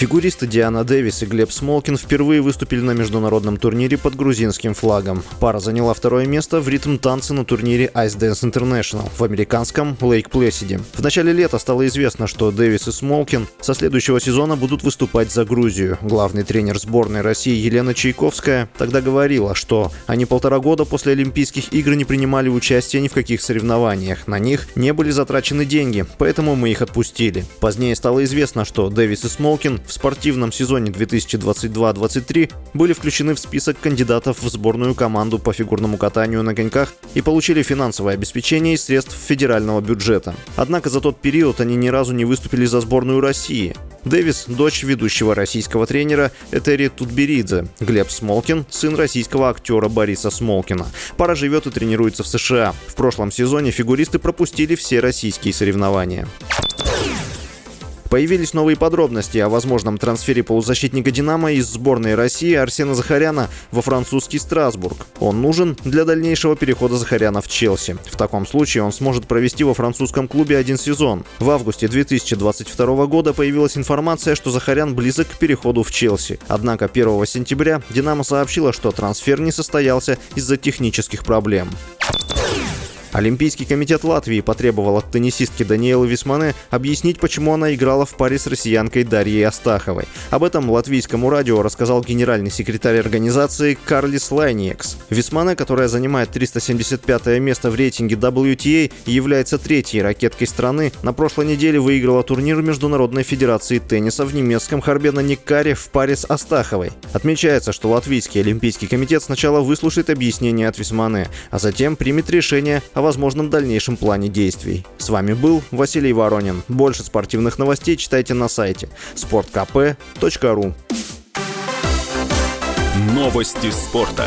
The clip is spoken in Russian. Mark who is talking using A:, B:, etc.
A: Фигуристы Диана Дэвис и Глеб Смолкин впервые выступили на международном турнире под грузинским флагом. Пара заняла второе место в ритм танца на турнире Ice Dance International в американском Лейк Плесиде. В начале лета стало известно, что Дэвис и Смолкин со следующего сезона будут выступать за Грузию. Главный тренер сборной России Елена Чайковская тогда говорила, что они полтора года после Олимпийских игр не принимали участие ни в каких соревнованиях. На них не были затрачены деньги, поэтому мы их отпустили. Позднее стало известно, что Дэвис и Смолкин в спортивном сезоне 2022-2023 были включены в список кандидатов в сборную команду по фигурному катанию на коньках и получили финансовое обеспечение из средств федерального бюджета. Однако за тот период они ни разу не выступили за сборную России. Дэвис – дочь ведущего российского тренера Этери Тутберидзе. Глеб Смолкин – сын российского актера Бориса Смолкина. Пара живет и тренируется в США. В прошлом сезоне фигуристы пропустили все российские соревнования. Появились новые подробности о возможном трансфере полузащитника «Динамо» из сборной России Арсена Захаряна во французский Страсбург. Он нужен для дальнейшего перехода Захаряна в Челси. В таком случае он сможет провести во французском клубе один сезон. В августе 2022 года появилась информация, что Захарян близок к переходу в Челси. Однако 1 сентября «Динамо» сообщила, что трансфер не состоялся из-за технических проблем. Олимпийский комитет Латвии потребовал от теннисистки Даниэлы Висмане объяснить, почему она играла в паре с россиянкой Дарьей Астаховой. Об этом латвийскому радио рассказал генеральный секретарь организации Карлис Лайниекс. Висмане, которая занимает 375 место в рейтинге WTA является третьей ракеткой страны, на прошлой неделе выиграла турнир Международной Федерации тенниса в немецком Харбена-Никкаре в паре с Астаховой. Отмечается, что Латвийский Олимпийский комитет сначала выслушает объяснение от Висмане, а затем примет решение о возможном дальнейшем плане действий. С вами был Василий Воронин. Больше спортивных новостей читайте на сайте sportkp.ru
B: Новости спорта.